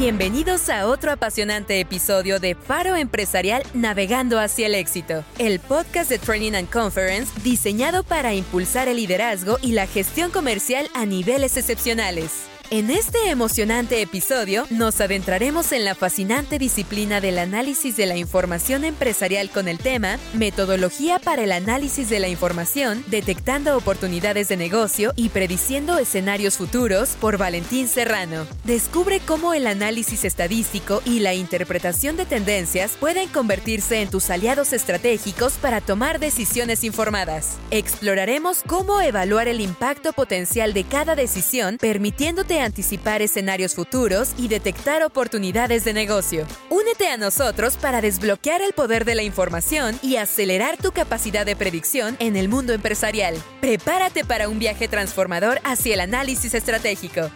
Bienvenidos a otro apasionante episodio de Faro Empresarial Navegando hacia el éxito, el podcast de Training and Conference diseñado para impulsar el liderazgo y la gestión comercial a niveles excepcionales. En este emocionante episodio nos adentraremos en la fascinante disciplina del análisis de la información empresarial con el tema Metodología para el análisis de la información, detectando oportunidades de negocio y prediciendo escenarios futuros por Valentín Serrano. Descubre cómo el análisis estadístico y la interpretación de tendencias pueden convertirse en tus aliados estratégicos para tomar decisiones informadas. Exploraremos cómo evaluar el impacto potencial de cada decisión permitiéndote anticipar escenarios futuros y detectar oportunidades de negocio. Únete a nosotros para desbloquear el poder de la información y acelerar tu capacidad de predicción en el mundo empresarial. Prepárate para un viaje transformador hacia el análisis estratégico.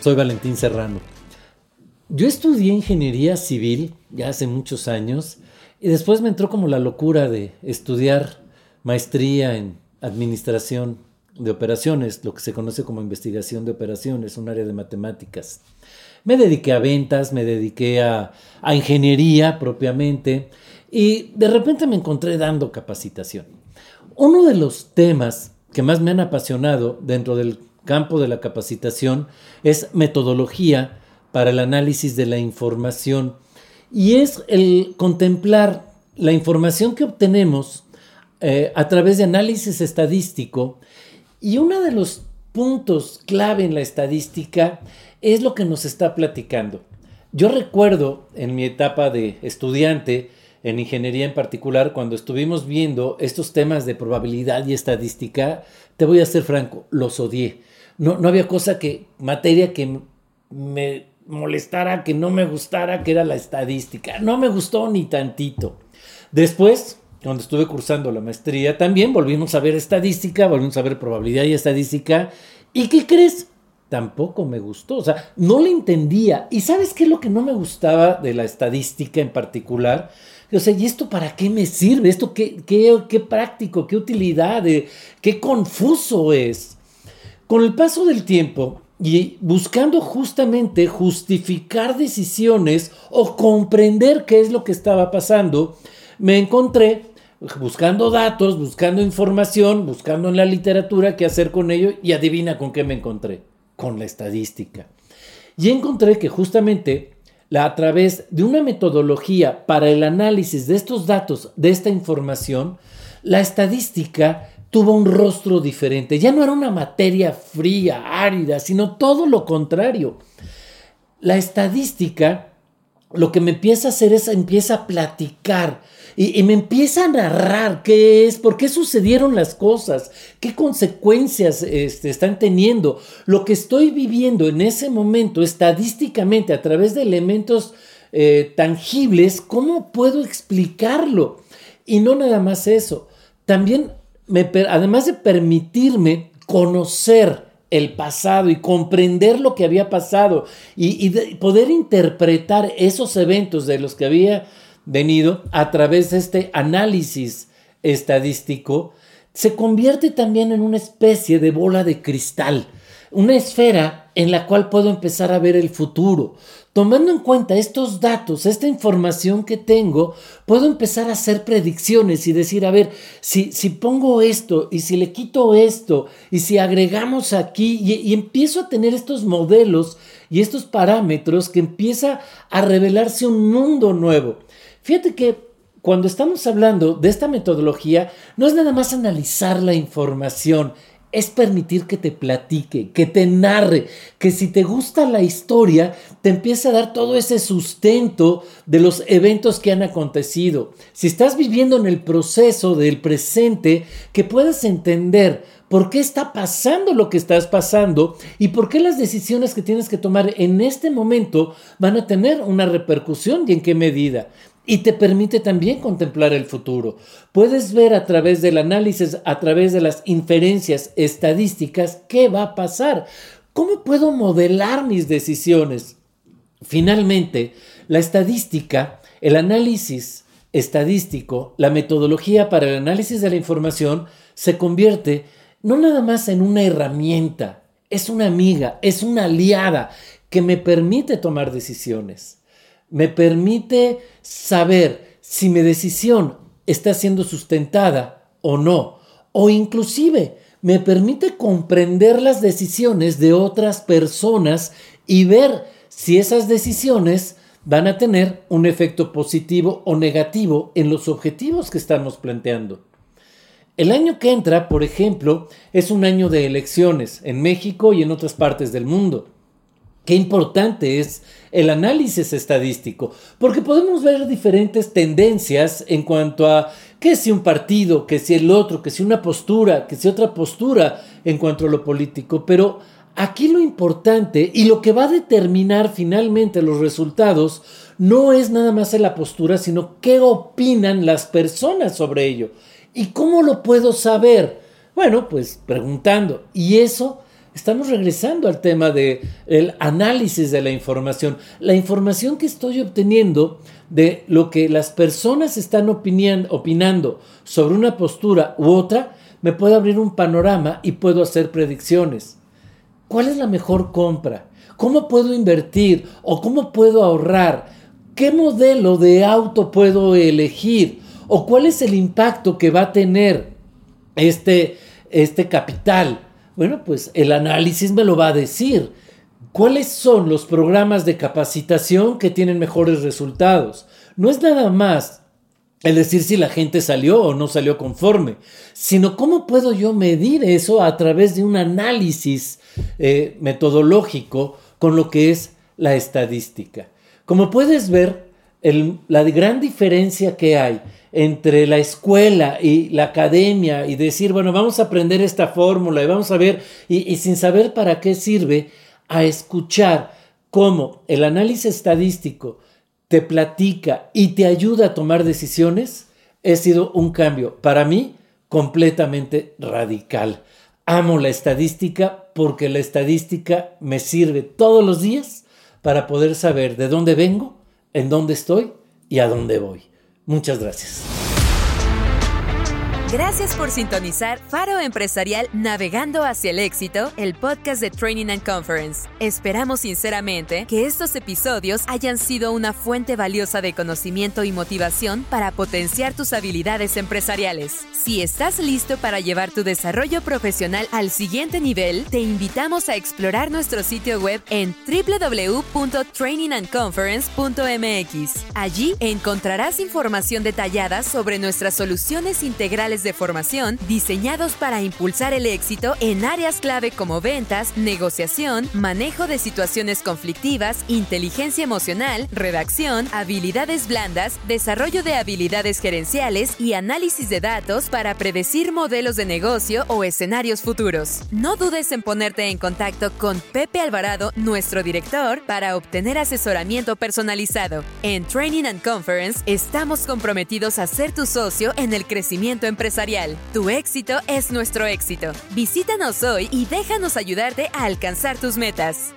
Soy Valentín Serrano. Yo estudié ingeniería civil ya hace muchos años y después me entró como la locura de estudiar maestría en administración de operaciones, lo que se conoce como investigación de operaciones, un área de matemáticas. Me dediqué a ventas, me dediqué a, ingeniería propiamente y de repente me encontré dando capacitación. Uno de los temas que más me han apasionado dentro del campo de la capacitación es metodología para el análisis de la información y es el contemplar la información que obtenemos eh, a través de análisis estadístico y uno de los puntos clave en la estadística es lo que nos está platicando. Yo recuerdo en mi etapa de estudiante, en ingeniería en particular, cuando estuvimos viendo estos temas de probabilidad y estadística, te voy a ser franco, los odié. No, no había cosa que, materia que me molestara, que no me gustara, que era la estadística. No me gustó ni tantito. Después, cuando estuve cursando la maestría, también volvimos a ver estadística, volvimos a ver probabilidad y estadística. ¿Y qué crees? Tampoco me gustó, o sea, no le entendía. ¿Y sabes qué es lo que no me gustaba de la estadística en particular? O sea, ¿y esto para qué me sirve? ¿Esto qué, qué, qué práctico? ¿Qué utilidad? ¿Qué confuso es? Con el paso del tiempo y buscando justamente justificar decisiones o comprender qué es lo que estaba pasando, me encontré buscando datos, buscando información, buscando en la literatura qué hacer con ello y adivina con qué me encontré, con la estadística. Y encontré que justamente la, a través de una metodología para el análisis de estos datos, de esta información, la estadística tuvo un rostro diferente. Ya no era una materia fría, árida, sino todo lo contrario. La estadística lo que me empieza a hacer es empieza a platicar y, me empieza a narrar qué es, por qué sucedieron las cosas, qué consecuencias este, están teniendo. Lo que estoy viviendo en ese momento estadísticamente a través de elementos eh, tangibles, ¿cómo puedo explicarlo? Y no nada más eso, también me, además de permitirme conocer el pasado y comprender lo que había pasado y, poder interpretar esos eventos de los que había venido a través de este análisis estadístico, se convierte también en una especie de bola de cristal, una esfera en la cual puedo empezar a ver el futuro. Tomando en cuenta estos datos, esta información que tengo, puedo empezar a hacer predicciones y decir, a ver, si, si pongo esto y si le quito esto y si agregamos aquí y, y empiezo a tener estos modelos y estos parámetros que empieza a revelarse un mundo nuevo. Fíjate que cuando estamos hablando de esta metodología, no es nada más analizar la información, es permitir que te platique, que te narre, que si te gusta la historia, te empiece a dar todo ese sustento de los eventos que han acontecido. Si estás viviendo en el proceso del presente, que puedas entender por qué está pasando lo que estás pasando y por qué las decisiones que tienes que tomar en este momento van a tener una repercusión y en qué medida y te permite también contemplar el futuro. Puedes ver a través del análisis, a través de las inferencias estadísticas, qué va a pasar. ¿Cómo puedo modelar mis decisiones? Finalmente, la estadística, el análisis estadístico, la metodología para el análisis de la información se convierte no nada más en una herramienta, es una amiga, es una aliada que me permite tomar decisiones. Me permite saber si mi decisión está siendo sustentada o no. O inclusive me permite comprender las decisiones de otras personas y ver si esas decisiones van a tener un efecto positivo o negativo en los objetivos que estamos planteando. El año que entra, por ejemplo, es un año de elecciones en México y en otras partes del mundo. Qué importante es el análisis estadístico, porque podemos ver diferentes tendencias en cuanto a que si un partido, que si el otro, que si una postura, que si otra postura en cuanto a lo político, pero aquí lo importante y lo que va a determinar finalmente los resultados no es nada más en la postura, sino qué opinan las personas sobre ello. ¿Y cómo lo puedo saber? Bueno, pues preguntando. Y eso estamos regresando al tema del el análisis de la información. La información que estoy obteniendo de lo que las personas están opinando sobre una postura u otra, me puede abrir un panorama y puedo hacer predicciones. ¿Cuál es la mejor compra? ¿Cómo puedo invertir o cómo puedo ahorrar? ¿Qué modelo de auto puedo elegir? ¿O cuál es el impacto que va a tener este, este capital? Bueno, pues el análisis me lo va a decir. ¿Cuáles son los programas de capacitación que tienen mejores resultados? No es nada más el decir si la gente salió o no salió conforme, sino cómo puedo yo medir eso a través de un análisis eh, metodológico con lo que es la estadística. Como puedes ver, la gran diferencia que hay entre la escuela y la academia y decir, bueno, vamos a aprender esta fórmula y vamos a ver, y, y sin saber para qué sirve, a escuchar cómo el análisis estadístico te platica y te ayuda a tomar decisiones, ha sido un cambio para mí completamente radical. Amo la estadística porque la estadística me sirve todos los días para poder saber de dónde vengo, en dónde estoy y a dónde voy. Muchas gracias. Gracias por sintonizar Faro Empresarial Navegando hacia el éxito, el podcast de Training and Conference. Esperamos sinceramente que estos episodios hayan sido una fuente valiosa de conocimiento y motivación para potenciar tus habilidades empresariales. Si estás listo para llevar tu desarrollo profesional al siguiente nivel, te invitamos a explorar nuestro sitio web en www.trainingandconference.mx. Allí encontrarás información detallada sobre nuestras soluciones integrales de formación diseñados para impulsar el éxito en áreas clave como ventas, negociación, manejo de situaciones conflictivas, inteligencia emocional, redacción, habilidades blandas, desarrollo de habilidades gerenciales y análisis de datos para predecir modelos de negocio o escenarios futuros. No dudes en ponerte en contacto con Pepe Alvarado, nuestro director, para obtener asesoramiento personalizado. En Training and Conference estamos comprometidos a ser tu socio en el crecimiento tu éxito es nuestro éxito. Visítanos hoy y déjanos ayudarte a alcanzar tus metas.